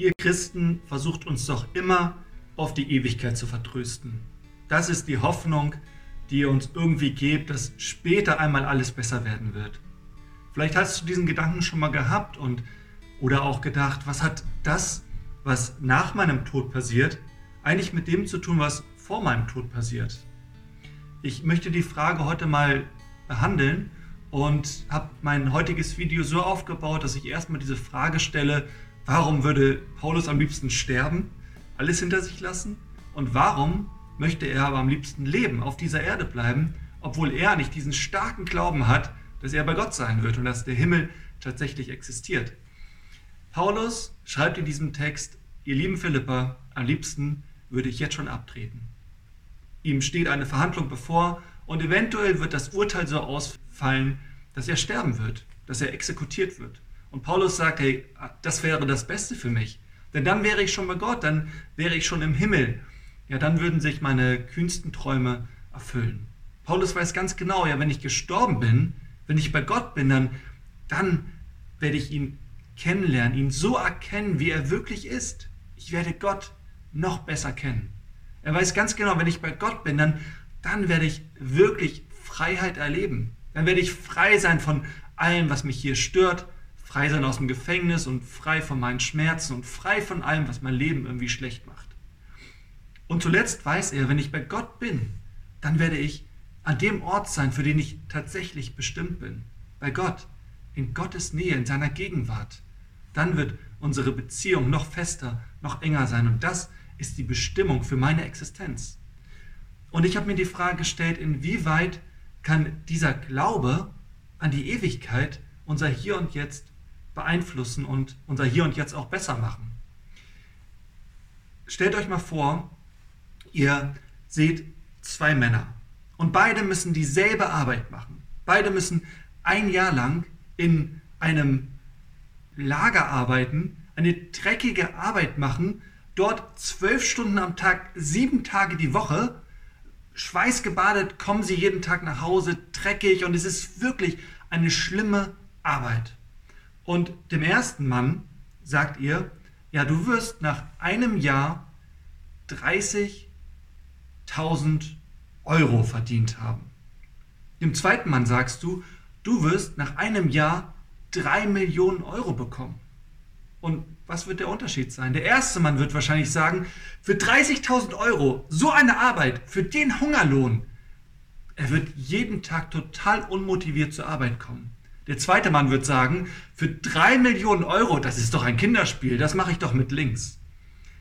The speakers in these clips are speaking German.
ihr Christen versucht uns doch immer auf die Ewigkeit zu vertrösten. Das ist die Hoffnung, die ihr uns irgendwie gebt, dass später einmal alles besser werden wird. Vielleicht hast du diesen Gedanken schon mal gehabt und oder auch gedacht, was hat das, was nach meinem Tod passiert, eigentlich mit dem zu tun, was vor meinem Tod passiert? Ich möchte die Frage heute mal behandeln und habe mein heutiges Video so aufgebaut, dass ich erstmal diese Frage stelle, warum würde Paulus am liebsten sterben, alles hinter sich lassen? Und warum möchte er aber am liebsten leben, auf dieser Erde bleiben, obwohl er nicht diesen starken Glauben hat, dass er bei Gott sein wird und dass der Himmel tatsächlich existiert. Paulus schreibt in diesem Text, ihr lieben Philippa, am liebsten würde ich jetzt schon abtreten. Ihm steht eine Verhandlung bevor und eventuell wird das Urteil so ausfallen, dass er sterben wird, dass er exekutiert wird. Und Paulus sagt, hey, das wäre das Beste für mich. Denn dann wäre ich schon bei Gott, dann wäre ich schon im Himmel. Ja, dann würden sich meine kühnsten Träume erfüllen. Paulus weiß ganz genau, ja, wenn ich gestorben bin, wenn ich bei Gott bin, dann, dann werde ich ihn kennenlernen, ihn so erkennen, wie er wirklich ist. Ich werde Gott noch besser kennen. Er weiß ganz genau, wenn ich bei Gott bin, dann, dann werde ich wirklich Freiheit erleben. Dann werde ich frei sein von allem, was mich hier stört, frei sein aus dem Gefängnis und frei von meinen Schmerzen und frei von allem, was mein Leben irgendwie schlecht macht. Und zuletzt weiß er, wenn ich bei Gott bin, dann werde ich an dem Ort sein, für den ich tatsächlich bestimmt bin. Bei Gott, in Gottes Nähe, in seiner Gegenwart. Dann wird unsere Beziehung noch fester, noch enger sein. Und das ist die Bestimmung für meine Existenz. Und ich habe mir die Frage gestellt, inwieweit kann dieser Glaube an die Ewigkeit unser Hier und Jetzt beeinflussen und unser Hier und Jetzt auch besser machen. Stellt euch mal vor, ihr seht zwei Männer. Und beide müssen dieselbe Arbeit machen. Beide müssen ein Jahr lang in einem Lager arbeiten, eine dreckige Arbeit machen, dort zwölf Stunden am Tag, sieben Tage die Woche, schweißgebadet kommen sie jeden Tag nach Hause, dreckig und es ist wirklich eine schlimme Arbeit. Und dem ersten Mann sagt ihr, ja, du wirst nach einem Jahr 30.000 Euro verdient haben. Dem zweiten Mann sagst du, du wirst nach einem Jahr drei Millionen Euro bekommen. Und was wird der Unterschied sein? Der erste Mann wird wahrscheinlich sagen, für 30.000 Euro, so eine Arbeit, für den Hungerlohn, er wird jeden Tag total unmotiviert zur Arbeit kommen. Der zweite Mann wird sagen, für drei Millionen Euro, das ist doch ein Kinderspiel, das mache ich doch mit links.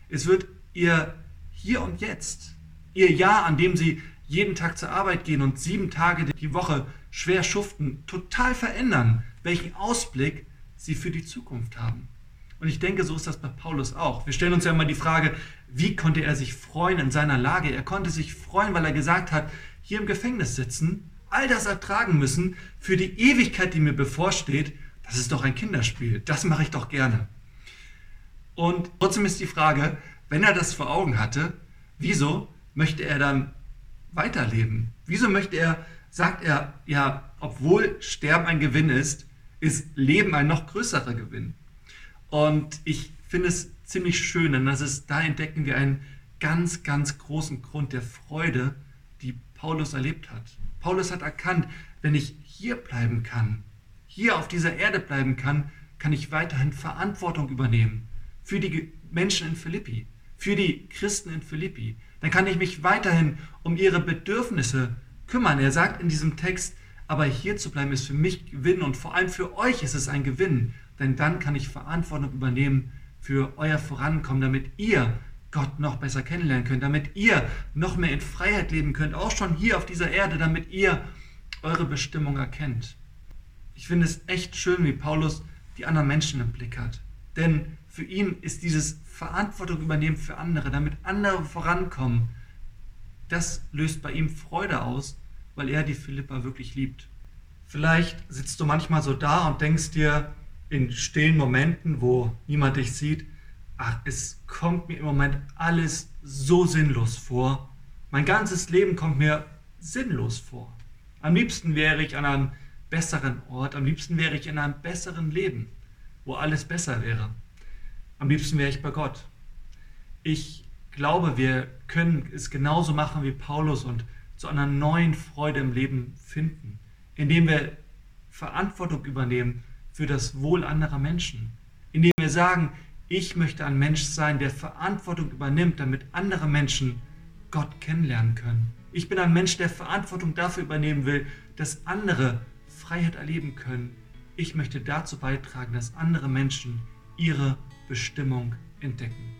Es wird ihr hier und jetzt, ihr Jahr, an dem sie jeden Tag zur Arbeit gehen und sieben Tage die Woche schwer schuften, total verändern, welchen Ausblick sie für die Zukunft haben. Und ich denke, so ist das bei Paulus auch. Wir stellen uns ja immer die Frage, wie konnte er sich freuen in seiner Lage? Er konnte sich freuen, weil er gesagt hat, hier im Gefängnis sitzen, all das ertragen müssen für die Ewigkeit, die mir bevorsteht, das ist doch ein Kinderspiel. Das mache ich doch gerne. Und trotzdem ist die Frage, wenn er das vor Augen hatte, wieso möchte er dann weiterleben? Wieso möchte er, sagt er, ja, obwohl Sterben ein Gewinn ist, ist Leben ein noch größerer Gewinn? Und ich finde es ziemlich schön, denn das ist, da entdecken wir einen ganz, ganz großen Grund der Freude, die Paulus erlebt hat. Paulus hat erkannt, wenn ich hier bleiben kann, hier auf dieser Erde bleiben kann, kann ich weiterhin Verantwortung übernehmen für die Menschen in Philippi, für die Christen in Philippi dann kann ich mich weiterhin um ihre Bedürfnisse kümmern. Er sagt in diesem Text, aber hier zu bleiben ist für mich Gewinn und vor allem für euch ist es ein Gewinn, denn dann kann ich Verantwortung übernehmen für euer Vorankommen, damit ihr Gott noch besser kennenlernen könnt, damit ihr noch mehr in Freiheit leben könnt, auch schon hier auf dieser Erde, damit ihr eure Bestimmung erkennt. Ich finde es echt schön, wie Paulus die anderen Menschen im Blick hat. Denn für ihn ist dieses Verantwortung übernehmen für andere, damit andere vorankommen, das löst bei ihm Freude aus, weil er die Philippa wirklich liebt. Vielleicht sitzt du manchmal so da und denkst dir in stillen Momenten, wo niemand dich sieht, ach, es kommt mir im Moment alles so sinnlos vor. Mein ganzes Leben kommt mir sinnlos vor. Am liebsten wäre ich an einem besseren Ort, am liebsten wäre ich in einem besseren Leben, wo alles besser wäre. Am liebsten wäre ich bei Gott. Ich glaube, wir können es genauso machen wie Paulus und zu einer neuen Freude im Leben finden, indem wir Verantwortung übernehmen für das Wohl anderer Menschen, indem wir sagen, ich möchte ein Mensch sein, der Verantwortung übernimmt, damit andere Menschen Gott kennenlernen können. Ich bin ein Mensch, der Verantwortung dafür übernehmen will, dass andere Freiheit erleben können. Ich möchte dazu beitragen, dass andere Menschen ihre Bestimmung entdecken.